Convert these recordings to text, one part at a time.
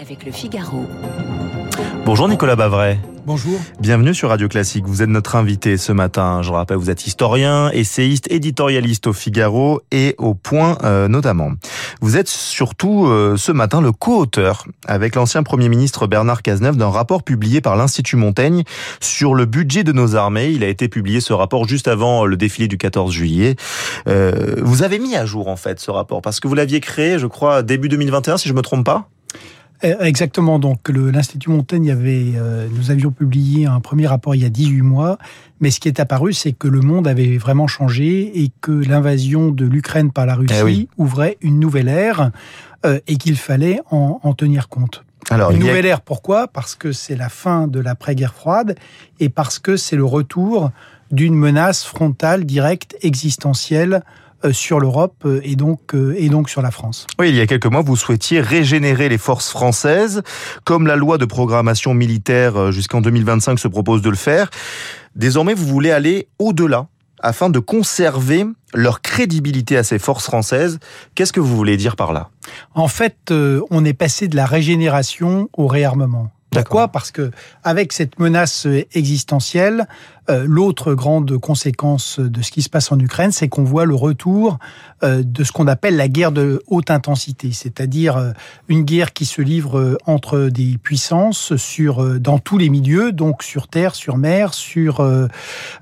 avec le Figaro. Bonjour Nicolas Bavray. Bonjour. Bienvenue sur Radio Classique. Vous êtes notre invité ce matin. Je rappelle, vous êtes historien, essayiste, éditorialiste au Figaro et au Point euh, notamment. Vous êtes surtout euh, ce matin le co-auteur avec l'ancien Premier ministre Bernard Cazeneuve d'un rapport publié par l'Institut Montaigne sur le budget de nos armées. Il a été publié ce rapport juste avant le défilé du 14 juillet. Euh, vous avez mis à jour en fait ce rapport parce que vous l'aviez créé, je crois, début 2021 si je me trompe pas. Eh, exactement. Donc, l'Institut Montaigne avait, euh, nous avions publié un premier rapport il y a 18 mois, mais ce qui est apparu, c'est que le monde avait vraiment changé et que l'invasion de l'Ukraine par la Russie Eh ouvrait une nouvelle ère euh, et qu'il fallait en, en, tenir compte. Alors, une a- nouvelle ère, pourquoi? Parce que c'est la fin de l'après-guerre froide et parce que c'est le retour d'une menace frontale, directe, existentielle sur l'Europe euh, et donc euh, et donc sur la France. Oui, il y a quelques mois, vous souhaitiez régénérer les forces françaises, comme la loi de programmation militaire euh, jusqu'en 2025 se propose de le faire. Désormais, vous voulez aller au-delà afin de conserver leur crédibilité à ces forces françaises. Qu'est-ce que vous voulez dire par là? En fait, euh, on est passé de la régénération au réarmement. Pourquoi. Parce que avec cette menace existentielle, euh, l'autre grande conséquence de ce qui se passe en Ukraine, c'est qu'on voit le retour euh, de ce qu'on appelle la guerre de haute intensité, c'est-à-dire euh, une guerre qui se livre entre des puissances sur dans tous les milieux, donc sur terre, sur mer, sur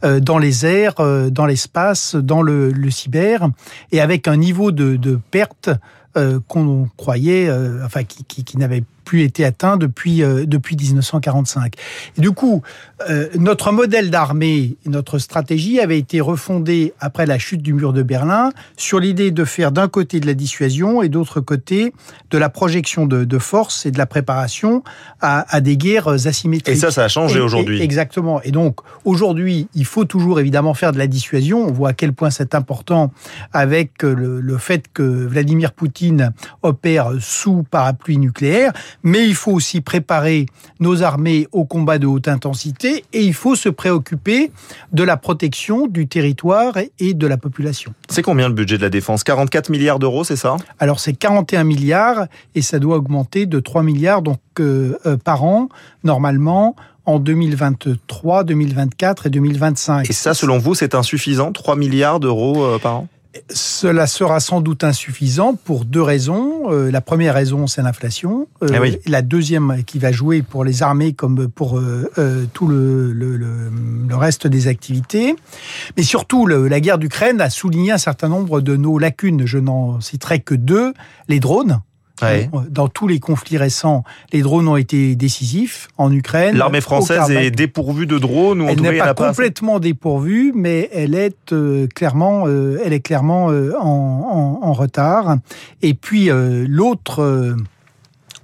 dans les airs, dans l'espace, dans le, le cyber, et avec un niveau de, de perte euh, qu'on croyait, euh, enfin qui, qui, qui n'avait plus été atteint depuis euh, depuis 1945. Et du coup, euh, notre modèle d'armée, notre stratégie avait été refondée après la chute du mur de Berlin sur l'idée de faire d'un côté de la dissuasion et d'autre côté de la projection de, de force et de la préparation à, à des guerres asymétriques. Et ça, ça a changé aujourd'hui. Exactement. Et donc, aujourd'hui, il faut toujours évidemment faire de la dissuasion. On voit à quel point c'est important avec le, le fait que Vladimir Poutine opère sous parapluie nucléaire. Mais il faut aussi préparer nos armées au combat de haute intensité et il faut se préoccuper de la protection du territoire et- et de la population. C'est combien le budget de la défense? 44 milliards d'euros, c'est ça? Alors c'est 41 milliards et ça doit augmenter de 3 milliards donc euh, euh, par an normalement en 2023, 2024 et 2025. Et ça, selon vous, c'est insuffisant? 3 milliards d'euros euh, par an? Cela sera sans doute insuffisant pour deux raisons. Euh, la première raison, c'est l'inflation. Euh, Eh oui. La deuxième, qui va jouer pour les armées comme pour euh, euh, tout le, le, le- le reste des activités. Mais surtout, la guerre d'Ukraine a souligné un certain nombre de nos lacunes. Je n'en citerai que deux. Les drones. Ouais. Dans tous les conflits récents, les drones ont été décisifs en Ukraine. L'armée française est dépourvue de drones ou en Elle n'est pas complètement dépourvue, mais elle est euh, clairement, euh, elle est clairement euh, en, en- en retard. Et puis l'autre.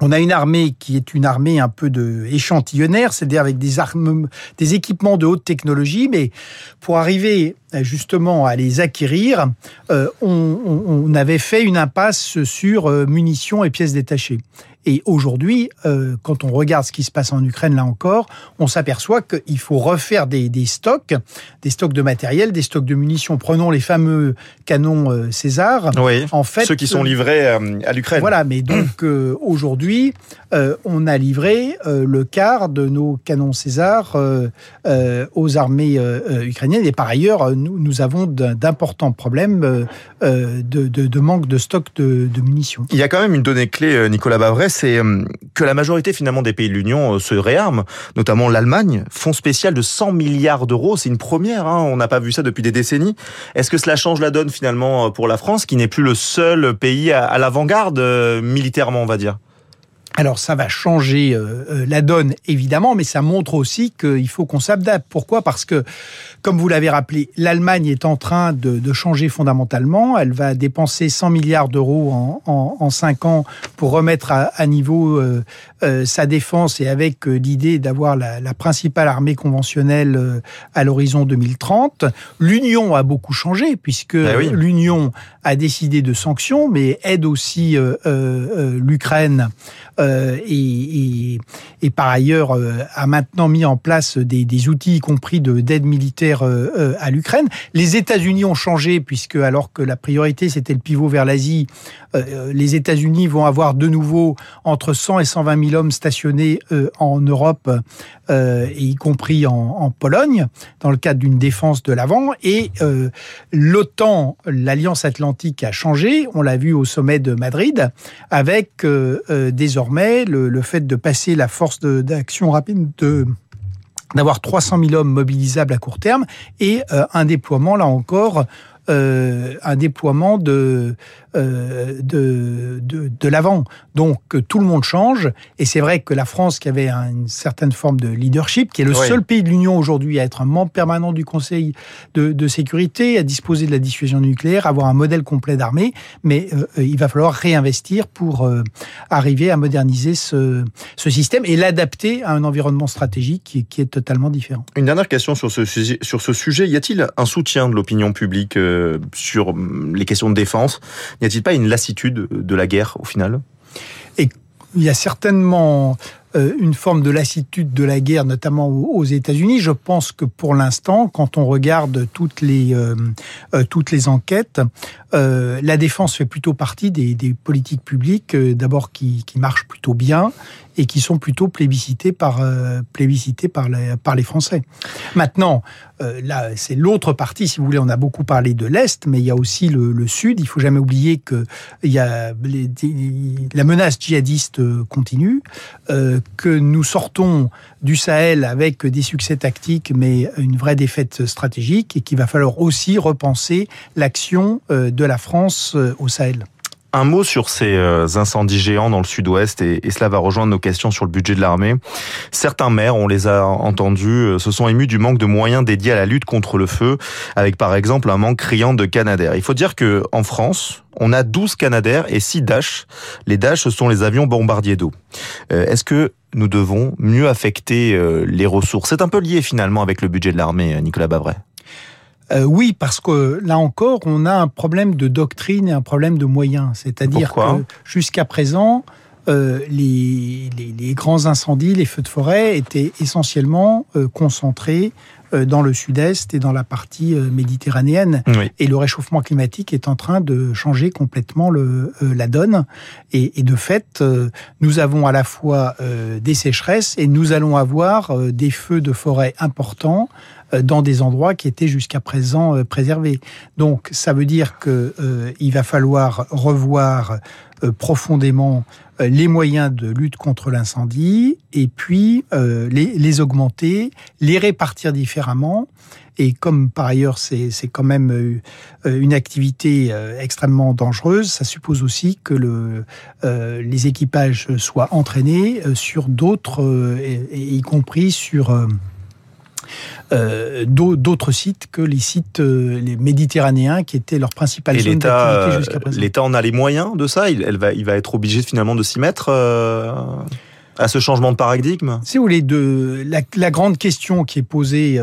On a une armée qui est une armée un peu de échantillonnaire, c'est-à-dire avec des armes, des équipements de haute technologie, mais pour arriver euh, justement à les acquérir, euh, on avait fait une impasse sur euh, munitions et pièces détachées. Et aujourd'hui, euh, quand on regarde ce qui se passe en Ukraine, là encore, on s'aperçoit qu'il faut refaire des, des stocks, des stocks de matériel, des stocks de munitions. Prenons les fameux canons euh, César. Oui, En fait, ceux qui sont livrés euh, à l'Ukraine. voilà, mais donc euh, aujourd'hui, euh, on a livré euh, le quart de nos canons César euh, aux armées ukrainiennes. Et par ailleurs, nous, avons d'importants problèmes de, manque de stock de, munitions. Il y a quand même une donnée clé, Nicolas Bavray, c'est que la majorité finalement des pays de l'Union se réarment, notamment l'Allemagne. Fonds spécial de 100 milliards d'euros, c'est une première, hein, on n'a pas vu ça depuis des décennies. Est-ce que cela change la donne finalement pour la France, qui n'est plus le seul pays à, à l'avant-garde militairement, on va dire? Alors ça va changer euh, euh, la donne évidemment, mais ça montre aussi qu'il faut qu'on s'adapte. Pourquoi? Parce que, comme vous l'avez rappelé, l'Allemagne est en train de, de changer fondamentalement. Elle va dépenser 100 milliards d'euros en, en, en 5 ans pour remettre à, à niveau euh, euh, sa défense et avec euh, l'idée d'avoir la, la principale armée conventionnelle euh, à l'horizon 2030. L'Union a beaucoup changé puisque oui. l'Union a décidé de sanctions, mais aide aussi euh, euh, euh, l'Ukraine euh, et, par ailleurs a maintenant mis en place des, outils, y compris d'aide militaire à l'Ukraine. Les États-Unis ont changé puisque alors que la priorité c'était le pivot vers l'Asie, les États-Unis vont avoir de nouveau entre 100 et 120 000 hommes stationnés en Europe, y compris en, en Pologne, dans le cadre d'une défense de l'avant. Et l'OTAN, l'Alliance Atlantique a changé, on l'a vu au sommet de Madrid, avec euh, euh, le, fait de passer la force d'action rapide de d'avoir 300 000 hommes mobilisables à court terme et euh, un déploiement, là encore, un déploiement de, euh, de, de, de l'avant. Donc tout le monde change. Et c'est vrai que la France, qui avait une certaine forme de leadership, qui est le seul pays de l'Union aujourd'hui à être un membre permanent du Conseil de, de, sécurité, à disposer de la dissuasion nucléaire, avoir un modèle complet d'armée, mais euh, il va falloir réinvestir pour euh, arriver à moderniser ce, ce système et l'adapter à un environnement stratégique qui, qui, est totalement différent. Une dernière question sur ce, sur ce sujet. Y a-t-il un soutien de l'opinion publique sur les questions de défense N'y a-t-il pas une lassitude de la guerre au final? Et il y a certainement euh, une forme de lassitude de la guerre, notamment aux États-Unis. Je pense que pour l'instant, quand on regarde toutes les euh, euh, toutes les enquêtes, la défense fait plutôt partie des, politiques publiques, d'abord qui, marchent plutôt bien et qui sont plutôt plébiscités par, euh, les, Français. Maintenant, euh, là, c'est l'autre partie, si vous voulez, on a beaucoup parlé de l'Est, mais il y a aussi le, Sud. Il faut jamais oublier que la menace djihadiste continue, euh, que nous sortons du Sahel avec des succès tactiques, mais une vraie défaite stratégique, et qu'il va falloir aussi repenser l'action euh, de la France euh, au Sahel. Un mot sur ces euh, incendies géants dans le sud-ouest, et, cela va rejoindre nos questions sur le budget de l'armée. Certains maires, on les a entendus, euh, se sont émus du manque de moyens dédiés à la lutte contre le feu, avec par exemple un manque criant de Canadair. Il faut dire que en France, on a 12 Canadair et 6 Dash. Les Dash, ce sont les avions bombardiers d'eau. Est-ce que nous devons mieux affecter les ressources? C'est un peu lié finalement avec le budget de l'armée, Nicolas Bavray. Euh, oui, parce que là encore, on a un problème de doctrine et un problème de moyens. C'est-à-dire que jusqu'à présent, euh, les, les, grands incendies, les feux de forêt étaient essentiellement euh, concentrés dans le sud-est et dans la partie euh, méditerranéenne. Et le réchauffement climatique est en train de changer complètement le, la donne. Et, et, de fait, nous avons à la fois des sécheresses et nous allons avoir des feux de forêt importants dans des endroits qui étaient jusqu'à présent préservés. Donc ça veut dire que il va falloir revoir profondément euh, les moyens de lutte contre l'incendie et puis euh, les, les, augmenter, les répartir différemment. Et comme par ailleurs c'est quand même euh, une activité extrêmement dangereuse, ça suppose aussi que le, les équipages soient entraînés sur d'autres, y compris sur euh, d'autres sites que les sites euh, les méditerranéens qui étaient leur principale zone d'activité jusqu'à présent. L'État en a les moyens de ça? Il, elle va, il va être obligé finalement de s'y mettre euh, à ce changement de paradigme? Si vous voulez, de, la, la grande question qui est posée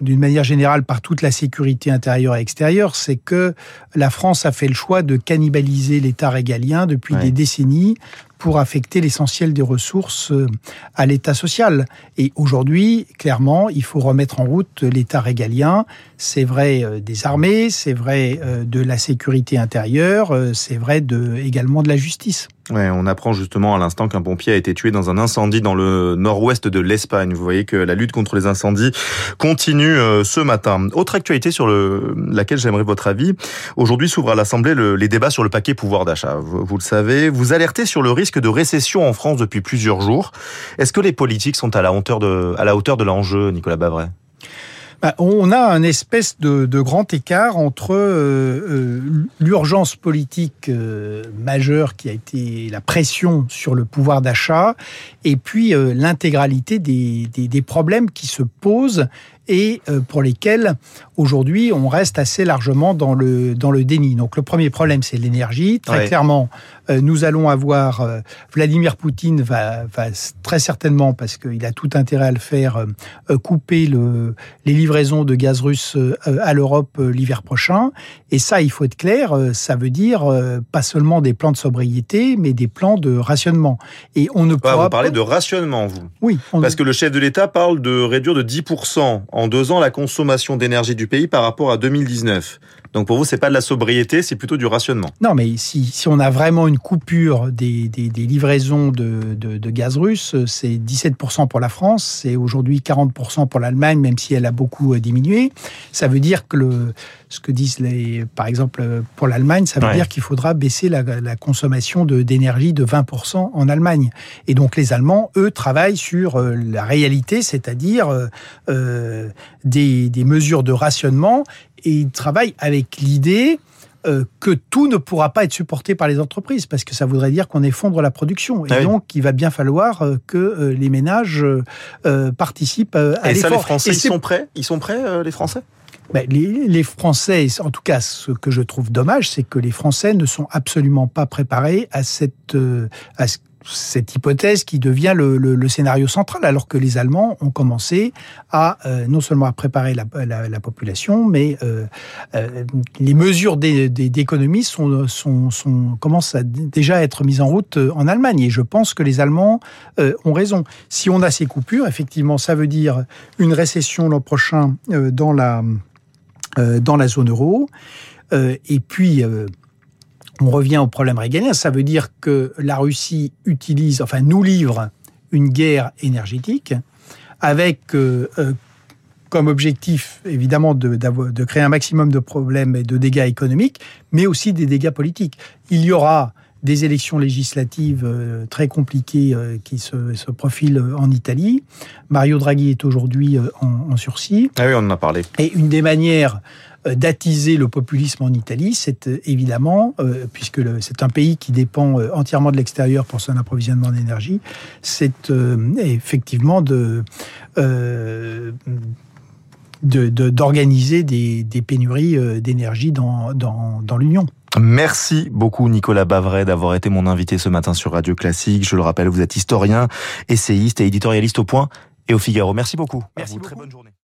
d'une manière générale par toute la sécurité intérieure et extérieure, c'est que la France a fait le choix de cannibaliser l'État régalien depuis des décennies pour affecter l'essentiel des ressources euh, à l'État social. Et aujourd'hui, clairement, il faut remettre en route l'État régalien. C'est vrai euh, des armées, c'est vrai euh, de la sécurité intérieure, c'est vrai de, également de la justice. Ouais, on apprend justement à l'instant qu'un pompier a été tué dans un incendie dans le nord-ouest de l'Espagne. Vous voyez que la lutte contre les incendies continue ce matin. Autre actualité sur le, laquelle j'aimerais votre avis. Aujourd'hui s'ouvre à l'Assemblée le, les débats sur le paquet pouvoir d'achat. Vous, vous, le savez. Vous alertez sur le risque de récession en France depuis plusieurs jours. Est-ce que les politiques sont à la hauteur de, à la hauteur de l'enjeu, Nicolas bah, on a un espèce de, grand écart entre euh, euh, l'urgence politique euh, majeure qui a été la pression sur le pouvoir d'achat et puis l'intégralité des, problèmes qui se posent et pour lesquels aujourd'hui on reste assez largement dans le dans le déni. Donc le premier problème c'est l'énergie. Très clairement, nous allons avoir Vladimir Poutine va, va très certainement parce qu'il a tout intérêt à le faire couper le, les livraisons de gaz russe à l'Europe l'hiver prochain. Et ça, il faut être clair, ça veut dire pas seulement des plans de sobriété, mais des plans de rationnement. Et on ne peut pas. Vous parlez de rationnement, vous Oui. Parce que le chef de l'État parle de réduire de 10% en deux ans la consommation d'énergie du pays par rapport à 2019. Donc pour vous, c'est pas de la sobriété, c'est plutôt du rationnement. Non, mais si, si on a vraiment une coupure des, des, livraisons de, de, de, gaz russe, c'est 17% pour la France, c'est aujourd'hui 40% pour l'Allemagne, même si elle a beaucoup euh, diminué. Ça veut dire que le, ce que disent les, par exemple pour l'Allemagne, ça veut dire qu'il faudra baisser la, la consommation d'énergie de, 20% en Allemagne. Et donc les Allemands, eux, travaillent sur euh, la réalité, c'est-à-dire euh, euh, des, des mesures de rationnement et ils travaillent avec l'idée que tout ne pourra pas être supporté par les entreprises, parce que ça voudrait dire qu'on effondre la production. Et ah donc, il va bien falloir que les ménages participent à l'effort. Et ça, les Français, ils sont prêts? Ils sont prêts, les Français? Ben, les, Français, en tout cas, ce que je trouve dommage, c'est que les Français ne sont absolument pas préparés à cette, à ce cette hypothèse qui devient le, scénario central, alors que les Allemands ont commencé à euh, non seulement à préparer la, la, la population, mais euh, euh, les mesures d'économie sont, commencent à déjà être mises en route euh, en Allemagne. Et je pense que les Allemands euh, ont raison. Si on a ces coupures, effectivement, ça veut dire une récession l'an prochain dans la dans la zone euro. et puis on revient au problème régalien, ça veut dire que la Russie utilise, enfin nous livre une guerre énergétique avec euh, euh, comme objectif évidemment de, de, créer un maximum de problèmes et de dégâts économiques, mais aussi des dégâts politiques. Il y aura des élections législatives euh, très compliquées qui se, se, profilent en Italie. Mario Draghi est aujourd'hui en, en, sursis. Ah oui, on en a parlé. Et une des manières euh, d'attiser le populisme en Italie, c'est euh, évidemment, euh, puisque c'est un pays qui dépend entièrement de l'extérieur pour son approvisionnement d'énergie, c'est effectivement de d'organiser des, des, pénuries d'énergie dans, dans, dans l'Union. Merci beaucoup Nicolas Bavret d'avoir été mon invité ce matin sur Radio Classique. Je le rappelle, vous êtes historien, essayiste et éditorialiste au Point et au Figaro. Merci beaucoup. Merci beaucoup. Très bonne journée.